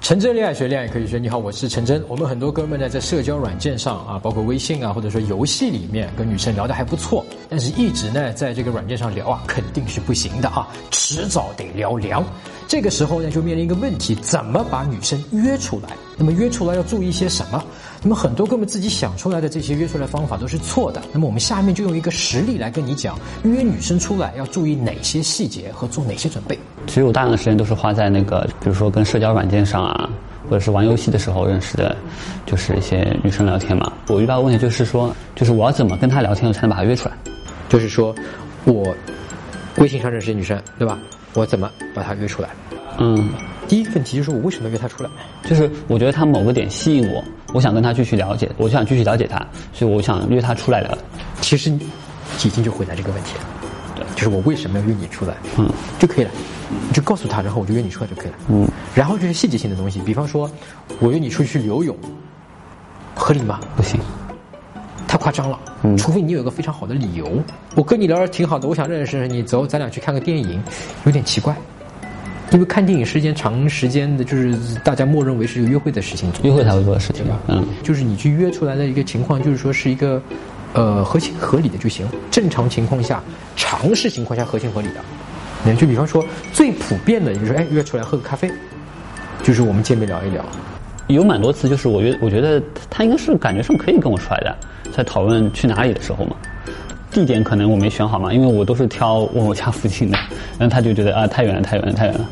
陈真恋爱学，恋爱可以学。你好，我是陈真。我们很多哥们呢，在社交软件上啊，包括微信啊，或者说游戏里面，跟女生聊的还不错，但是一直呢，在这个软件上聊啊，肯定是不行的啊，迟早得聊凉。这个时候呢，就面临一个问题：怎么把女生约出来？那么约出来要注意些什么？那么很多哥们自己想出来的这些约出来方法都是错的。那么我们下面就用一个实例来跟你讲，约女生出来要注意哪些细节和做哪些准备。其实我大量的时间都是花在那个，比如说跟社交软件上啊，或者是玩游戏的时候认识的，就是一些女生聊天嘛。我遇到的问题就是说，就是我要怎么跟她聊天，我才能把她约出来？就是说，我微信上认识的女生，对吧？我怎么把他约出来？嗯，第一个问题就是我为什么约他出来？就是我觉得他某个点吸引我，我想跟他继续了解，我想继续了解他，所以我想约他出来聊。其实你已经就回答这个问题了，对就是我为什么要约你出来，嗯，就可以了，你就告诉他，然后我就约你出来就可以了，嗯，然后这些细节性的东西，比方说我约你出去游泳，合理吗？不行，太夸张了，嗯除非你有一个非常好的理由。我跟你聊得挺好的，我想认识认识你，走，咱俩去看个电影，有点奇怪。因为看电影是一件长时间的，就是大家默认为是一个约会的事情，约会才会做的事情对吧？嗯，就是你去约出来的一个情况，就是说是一个，呃，合情合理的就行。正常情况下，常识情况下合情合理的。那就比方说最普遍的，就是说，哎，约出来喝个咖啡，就是我们见面聊一聊。有蛮多次，就是我觉得，我觉得他应该是感觉上可以跟我出来的，在讨论去哪里的时候嘛。地点可能我没选好嘛，因为我都是挑我家附近的，然后他就觉得啊太远了，太远了，太远了，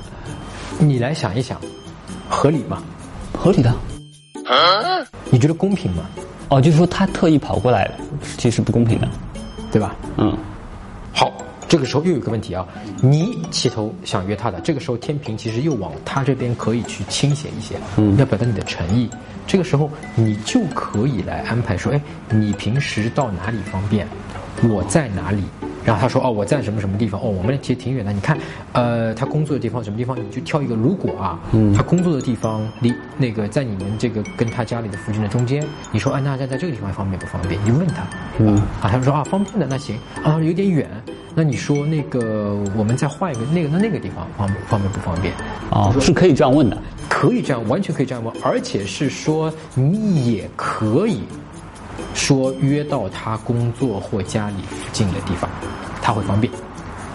你来想一想，合理吗？合理的。你觉得公平吗？哦，就是说他特意跑过来，其实不公平的。对吧？嗯，好，这个时候又有一个问题啊，你起头想约他的，这个时候天平其实又往他这边可以去倾斜一些，嗯要表达你的诚意。这个时候你就可以来安排说，哎，你平时到哪里方便，我在哪里。然后他说哦我在什么什么地方哦我们其实挺远的你看呃他工作的地方什么地方你就挑一个如果啊嗯。他工作的地方离那个在你们这个跟他家里的附近的中间你说哎那在在这个地方方便不方便？你就问他。嗯。啊他就说啊方便的那行。啊有点远。那你说那个我们再换一个那个那那个地方方方便不方便？哦，是可以这样问的。可以这样，完全可以这样问，而且是说你也可以说约到他工作或家里附近的地方，他会方便，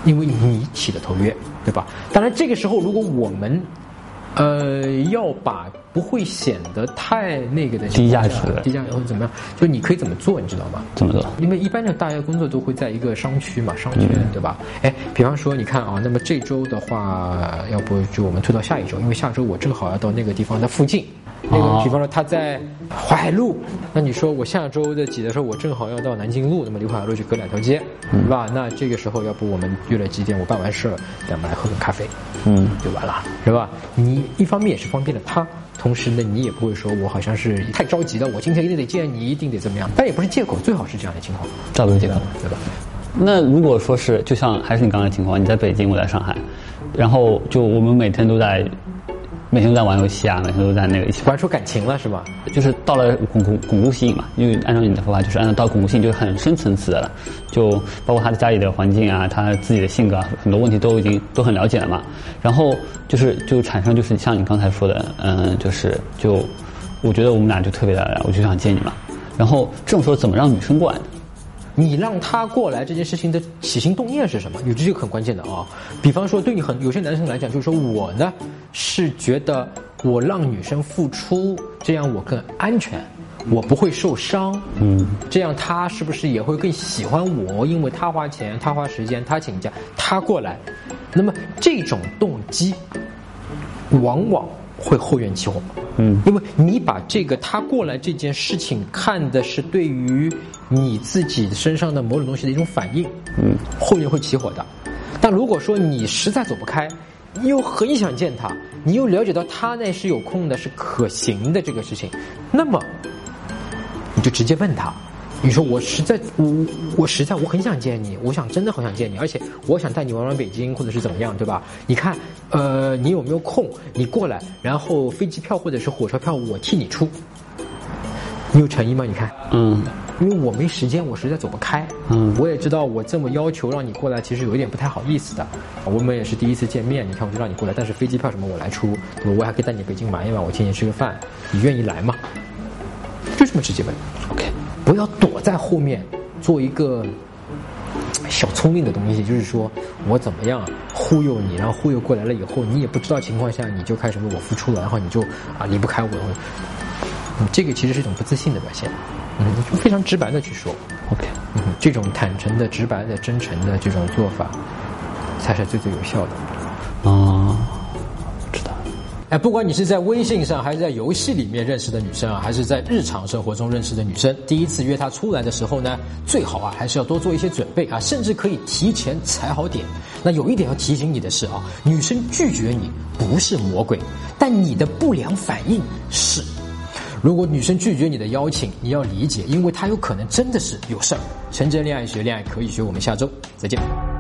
因为你起的头约，对吧？当然，这个时候如果我们呃要把不会显得太那个的低价值的低价值或者怎么样，就你可以怎么做，你知道吗？怎么做？因为一般的大家工作都会在一个商区嘛，商圈、对吧？哎，比方说你看啊，那么这周的话，要不就我们推到下一周，因为下周我正好要到那个地方的附近。那个哦，比方说他在淮海路，那你说我下周的几的时候，我正好要到南京路，那么离淮海路就隔两条街，对吧？那这个时候要不我们约了几点？我办完事了，咱们来喝个咖啡，嗯，就完了，是吧？你一方面也是方便了他，同时呢，你也不会说我好像是太着急了，我今天一定得见你，一定得怎么样，但也不是借口，最好是这样的情况，照个借口。对吧？那如果说是，就像还是你刚才的情况，你在北京，我在上海，然后就我们每天都在，每天都在玩游戏啊，每天都在那个一起玩，出感情了是吧？就是到了巩固巩固性嘛。因为按照你的说法，就是按照到巩固性就是很深层次的了，就包括他的家里的环境啊，他自己的性格啊，很多问题都已经都很了解了嘛。然后就是就产生就是像你刚才说的，嗯，就是就我觉得我们俩就特别的，我就想见你嘛。然后这种时候怎么让女生过来呢？你让他过来这件事情的起心动念是什么？有这个很关键的啊。比方说，对你很有些男生来讲，就是说我呢是觉得我让女生付出，这样我更安全，我不会受伤。嗯，这样他是不是也会更喜欢我？因为他花钱，他花时间，他请假，他过来。那么这种动机，往往会后院起火。嗯因为你把这个他过来这件事情看的是对于你自己身上的某种东西的一种反应，嗯，后院会起火的。但如果说你实在走不开，你又很想见他，你又了解到他那是有空的，是可行的这个事情，那么你就直接问他。你说我实在我我实在我很想见你，我想真的很想见你，而且我想带你玩玩北京或者是怎么样，对吧？你看，呃，你有没有空？你过来，然后飞机票或者是火车票我替你出，你有诚意吗？你看，嗯，因为我没时间，我实在走不开。嗯，我也知道我这么要求让你过来，其实有一点不太好意思的。我们也是第一次见面，你看我就让你过来，但是飞机票什么我来出，我还可以带你北京玩一玩，我请你吃个饭，你愿意来吗？就这么直接问。不要躲在后面做一个小聪明的东西，就是说我怎么样忽悠你，然后忽悠过来了以后，你也不知道情况下，你就开始为我付出了，然后你就啊离不开我。嗯，这个其实是一种不自信的表现。嗯，非常直白的去说，OK，嗯，这种坦诚的、直白的、真诚的这种做法，才是最最有效的。啊。哎，不管你是在微信上，还是在游戏里面认识的女生啊，还是在日常生活中认识的女生，第一次约她出来的时候呢，最好啊，还是要多做一些准备啊，甚至可以提前踩好点。那有一点要提醒你的是啊，女生拒绝你不是魔鬼，但你的不良反应是。如果女生拒绝你的邀请，你要理解，因为她有可能真的是有事儿。陈真恋爱学，恋爱可以学，我们下周再见。